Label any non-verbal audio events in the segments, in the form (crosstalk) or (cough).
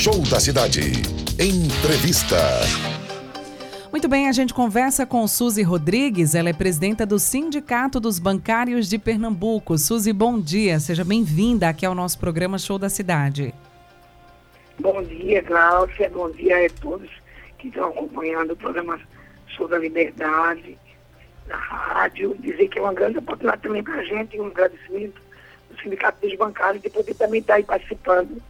Show da Cidade. Entrevista. Muito bem, a gente conversa com Suzy Rodrigues, ela é presidenta do Sindicato dos Bancários de Pernambuco. Suzy, bom dia, seja bem-vinda aqui ao nosso programa Show da Cidade. Bom dia, Cláudia, bom dia a todos que estão acompanhando o programa Show da Liberdade, na rádio. Dizer que é uma grande oportunidade também para a gente e um agradecimento do Sindicato dos Bancários de poder também estar aí participando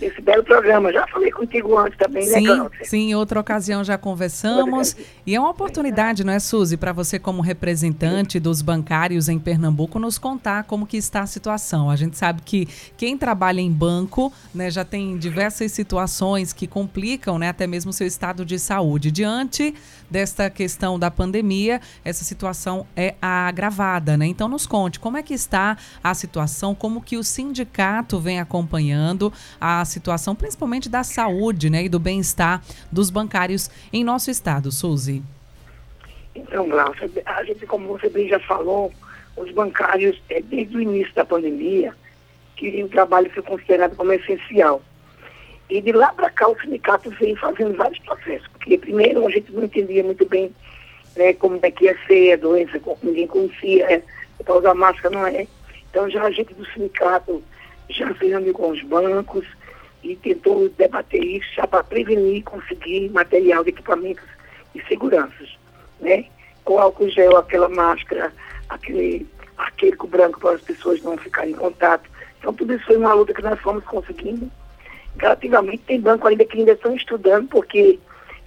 esse belo programa. Já falei contigo antes também, sim, né, Cláudia? Sim, em outra ocasião já conversamos. E é uma oportunidade, não é, Suzy, para você como representante dos bancários em Pernambuco nos contar como que está a situação. A gente sabe que quem trabalha em banco né, já tem diversas situações que complicam né, até mesmo o seu estado de saúde. Diante desta questão da pandemia, essa situação é agravada, né? Então nos conte como é que está a situação, como que o sindicato vem acompanhando a situação, principalmente da saúde né, e do bem-estar dos bancários em nosso estado, Suzy. Então, Glaucia, a gente, como você bem já falou, os bancários, é, desde o início da pandemia, que o trabalho foi considerado como essencial. E de lá para cá o sindicato veio fazendo vários processos, porque primeiro a gente não entendia muito bem né, como é que ia ser a doença, ninguém conhecia, é, para usar máscara não é. Então já a gente do sindicato já fez com os bancos, e tentou debater isso já para prevenir e conseguir material de equipamentos e seguranças, né? Com álcool gel, aquela máscara, aquele arqueico branco para as pessoas não ficarem em contato. Então tudo isso foi uma luta que nós fomos conseguindo. Relativamente tem banco ainda que ainda estão estudando, porque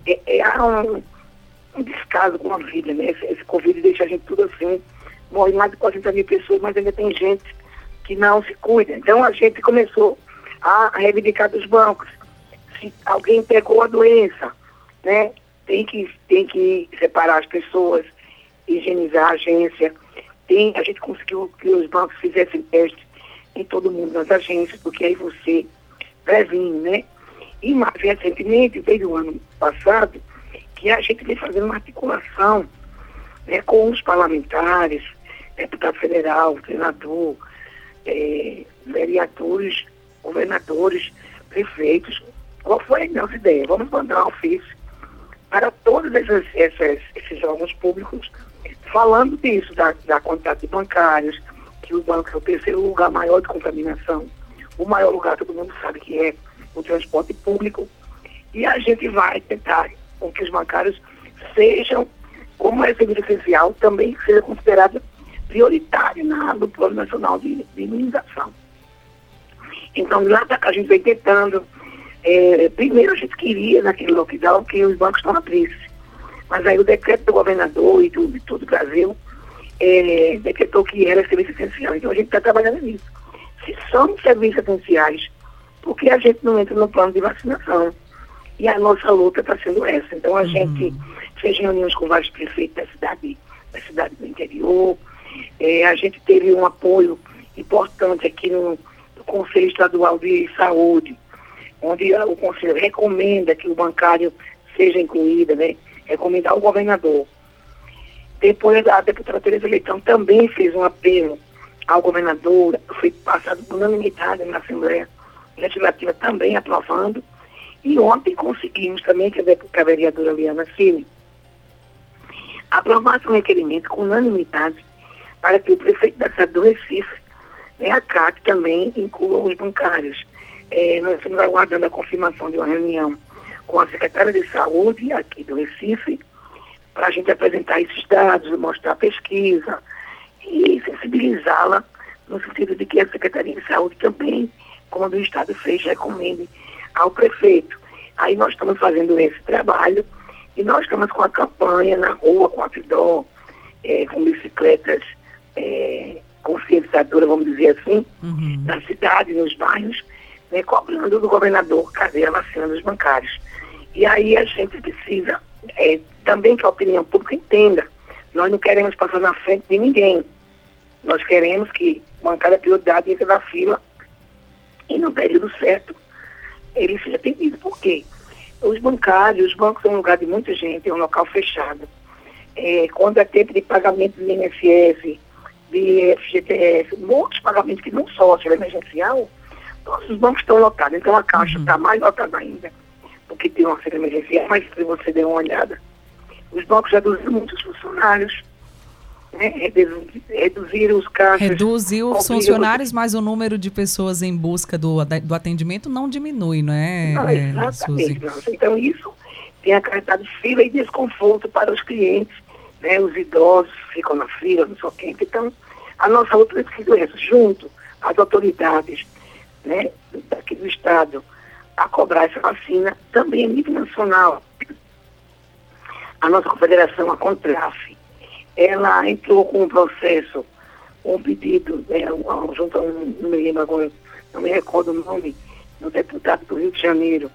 é, é há um, um, descaso com a vida, né? Esse, esse Covid deixa a gente tudo assim. Morre mais de 40 mil pessoas, mas ainda tem gente que não se cuida. Então a gente começou a reivindicar dos bancos. Se alguém pegou a doença, né, tem que, tem que separar as pessoas, higienizar a agência. Tem, a gente conseguiu que os bancos fizessem teste em todo mundo nas agências, porque aí você previne, né? E mais recentemente, desde o ano passado, que a gente vem fazendo uma articulação né, com os parlamentares, deputado federal, senador, é, vereadores governadores, prefeitos. Qual foi a nossa ideia? Vamos mandar um ofício para todos esses, esses, esses órgãos públicos falando disso, da, da quantidade de bancários, que o banco é o terceiro lugar maior de contaminação. O maior lugar, todo mundo sabe que é o transporte público. E a gente vai tentar com que os bancários sejam, como é serviço essencial, também seja considerado prioritário na, no Plano Nacional de, de Imunização. Então, lá para cá a gente vem tentando. É, primeiro a gente queria, naquele lockdown, que os bancos estão abrissem. Mas aí o decreto do governador e do, de todo o Brasil é, decretou que era serviço essencial. Então a gente está trabalhando nisso. Se são serviços essenciais, por que a gente não entra no plano de vacinação? E a nossa luta está sendo essa. Então a uhum. gente fez reuniões com vários prefeitos da cidade, da cidade do interior. É, a gente teve um apoio importante aqui no, Conselho Estadual de Saúde, onde o Conselho recomenda que o bancário seja incluído, né? Recomendar ao governador. Depois a deputada Tereza Leitão também fez um apelo ao governador, foi passado por unanimidade na Assembleia Legislativa também aprovando. E ontem conseguimos também, que a vereadora Liana Cine aprovasse um requerimento com unanimidade para que o prefeito da cidade do Recife né, a CAC também inclua os bancários. É, nós estamos aguardando a confirmação de uma reunião com a secretária de saúde aqui do Recife, para a gente apresentar esses dados, mostrar a pesquisa e sensibilizá-la no sentido de que a Secretaria de Saúde também, como o Estado fez, recomende ao prefeito. Aí nós estamos fazendo esse trabalho e nós estamos com a campanha na rua, com a FIDO, é, com bicicletas é, conscientizadora, vamos dizer assim, uhum. na cidade, nos bairros, né, cobrando do governador cadê a vacina dos bancários. E aí a gente precisa é, também que a opinião pública entenda. Nós não queremos passar na frente de ninguém. Nós queremos que bancária prioridade entre na fila e no período certo ele seja atendido. Por quê? Os bancários, os bancos são um lugar de muita gente, é um local fechado. É, quando é tempo de pagamento do INSS, de FGTS, muitos pagamentos que não são auxílio emergencial, todos os bancos estão lotados. Então a Caixa está uhum. mais lotada ainda, porque tem um auxílio emergencial, mas se você der uma olhada, os bancos reduziram muitos funcionários. Né? Reduziram os caixas. Reduziu os funcionários, mas o número de pessoas em busca do, do atendimento não diminui, não é, não, exatamente, é, Então isso tem acarretado fila e desconforto para os clientes né, os idosos ficam na fila, não sei o quê. Então, a nossa luta é isso, junto às autoridades né, daqui do Estado a cobrar essa vacina, também a nível nacional. A nossa confederação, a Contraf, ela entrou com um processo, um pedido, né, junto a um, não me lembro agora, não me recordo o nome, do deputado do Rio de Janeiro,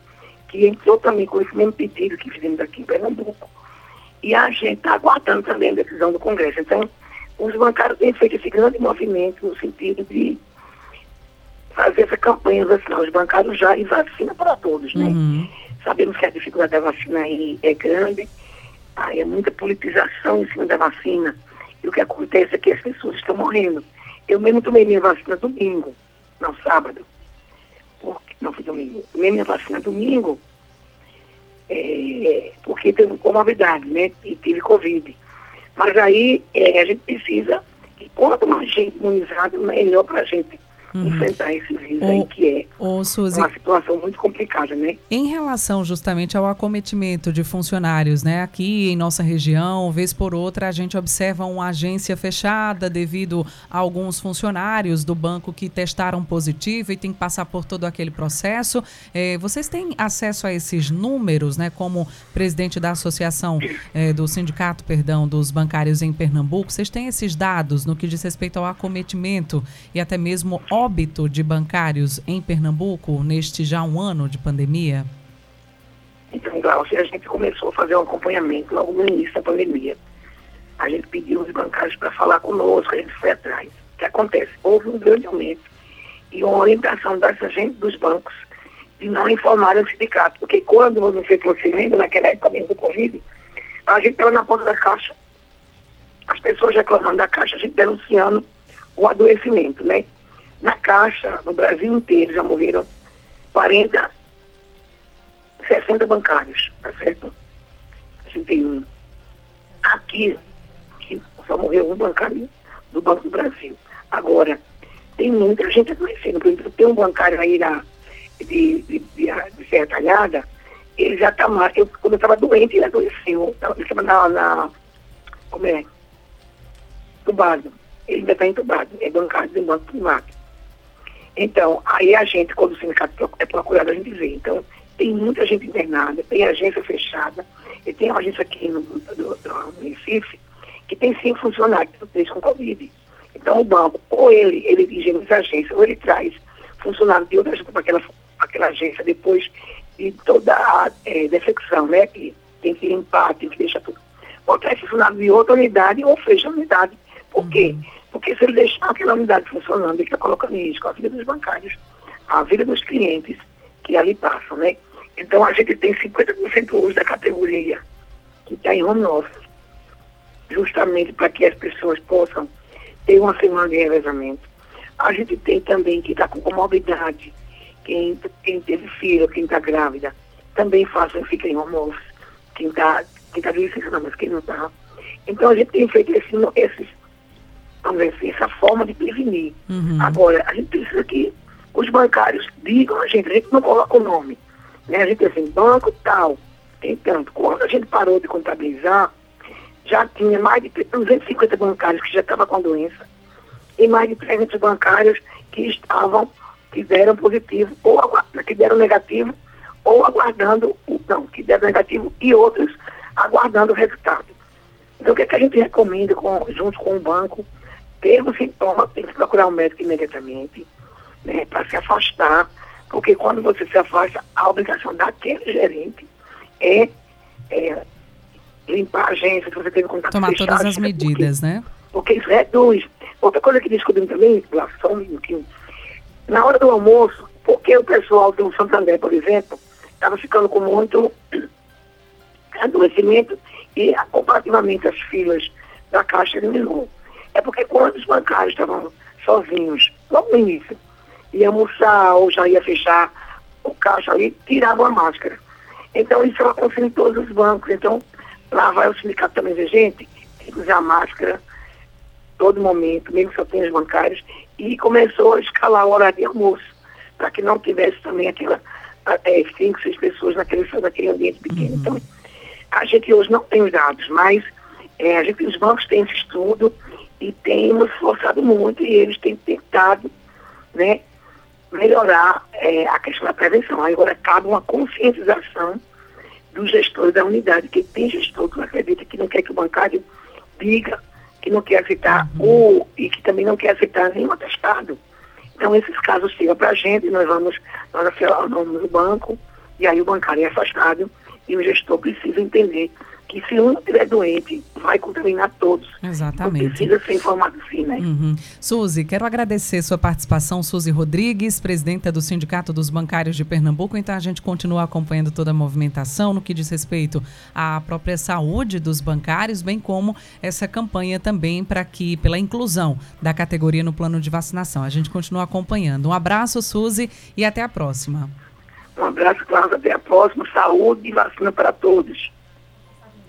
que entrou também com esse mesmo pedido que fizemos aqui em Pernambuco, e a gente está aguardando também a decisão do Congresso. Então, os bancários têm feito esse grande movimento no sentido de fazer essa campanha vacinal. Os bancários já e vacina para todos, né? Uhum. Sabemos que a dificuldade da vacina aí é grande, aí é muita politização em cima da vacina. E o que acontece é que as pessoas estão morrendo. Eu mesmo tomei minha vacina domingo, não sábado. Porque, não foi domingo. Tomei minha vacina domingo é, porque teve comorbidade, né? E tive Covid. Mas aí é, a gente precisa que quanto mais gente imunizada, melhor para a gente uhum. enfrentar esse vírus aí que é Suzy, uma situação muito complicada, né? Em relação justamente ao acometimento de funcionários, né? Aqui em nossa região, vez por outra, a gente observa uma agência fechada devido a alguns funcionários do banco que testaram positivo e tem que passar por todo aquele processo. É, vocês têm acesso a esses números, né? Como presidente da associação é, do sindicato, perdão, dos bancários em Pernambuco, vocês têm esses dados no que diz respeito ao acometimento e até mesmo óbito de bancários em Pernambuco neste já um ano de pandemia? Então, Glaucia, a gente começou a fazer um acompanhamento logo no início da pandemia. A gente pediu os bancários para falar conosco, a gente foi atrás. O que acontece? Houve um grande aumento e uma orientação dessa gente dos bancos de não informar o sindicato. Porque quando, não sei se você lembra, naquela época mesmo do Covid, a gente estava na ponta da caixa, as pessoas reclamando da caixa, a gente denunciando o adoecimento, né? Na Caixa, no Brasil inteiro, já morreram 40, 60 bancários, tá certo? 61. Aqui, só morreu um bancário do Banco do Brasil. Agora, tem muita gente adoecendo. Por exemplo, tem um bancário aí na, de, de, de, de Serra Talhada, ele já está mais. Eu, quando eu estava doente, ele adoeceu. Ele estava na, na. Como é? Entubado. Ele ainda está entubado. É bancário do banco primário. Então, aí a gente, quando o sindicato é procurado, a gente vê. Então, tem muita gente internada, tem agência fechada, e tem uma agência aqui no, do, do, Recife, que tem cinco funcionários, três com Covid. Então, o banco, ou ele, ele higieniza essa agência, ou ele traz funcionário de outra agência para aquela, aquela agência depois de toda a é, defecção, né? Que tem que limpar, tem que deixar tudo. Botar esse funcionário de outra unidade ou fecha a unidade. Por quê? Uhum. Porque se ele deixar aquela unidade funcionando, ele está colocando em risco a vida dos bancários, a vida dos clientes que ali passam, né? Então a gente tem 50% hoje da categoria que está em home office, justamente para que as pessoas possam ter uma semana de revezamento. A gente tem também que está com comorbidade, quem, quem teve filho, quem está grávida, também façam, fica em home office. Quem está quem tá de licença mas quem não está. Então a gente tem feito esse, esses assim, essa forma de prevenir. Uhum. Agora, a gente precisa que os bancários digam a gente, a gente não coloca o nome. Né? A gente assim, banco tal, tem tanto. Quando a gente parou de contabilizar, já tinha mais de 250 bancários que já estavam com a doença e mais de 300 bancários que estavam, que deram positivo, ou que deram negativo, ou aguardando, não, que deram negativo e outros aguardando o resultado. Então, o que, é que a gente recomenda com, junto com o banco? Teve um sintoma, tem que procurar um médico imediatamente, né, para se afastar Porque quando você se afasta, a obrigação daquele gerente é, é limpar a agência, se você teve contato Tomar fechado, todas as medidas, porque, né? Porque isso reduz. Outra coisa que descobrimos também, só um minutinho, na hora do almoço, porque o pessoal do Santander, por exemplo, estava ficando com muito (clears throat) adoecimento e comparativamente as filas da Caixa diminuiu. É porque quando os bancários estavam sozinhos, logo no início, ia almoçar ou já ia fechar o caixa ali, tiravam a máscara. Então isso acontecendo em todos os bancos. Então lá vai o sindicato também dizer, gente, tem que usar máscara todo momento, mesmo que só tenha os bancários, e começou a escalar o horário de almoço, para que não tivesse também aquela é, cinco, seis pessoas naquele, naquele ambiente pequeno. Uhum. Então, a gente hoje não tem os dados, mas é, a gente, os bancos têm esse estudo e temos esforçado muito e eles têm tentado né, melhorar é, a questão da prevenção. Agora cabe uma conscientização dos gestores da unidade, que tem gestor que não acredita que não quer que o bancário diga que não quer aceitar uhum. ou e que também não quer aceitar nenhum atestado. Então esses casos chegam para a gente, nós vamos, nós acionamos o banco, e aí o bancário é afastado e o gestor precisa entender que se um estiver doente, vai contaminar todos. Exatamente. Então, precisa ser informado sim, né? Uhum. Suzy, quero agradecer sua participação, Suzy Rodrigues, presidenta do Sindicato dos Bancários de Pernambuco. Então a gente continua acompanhando toda a movimentação no que diz respeito à própria saúde dos bancários, bem como essa campanha também para que, pela inclusão da categoria no plano de vacinação. A gente continua acompanhando. Um abraço, Suzy, e até a próxima. Um abraço, Cláudia. Até a próxima. Saúde e vacina para todos.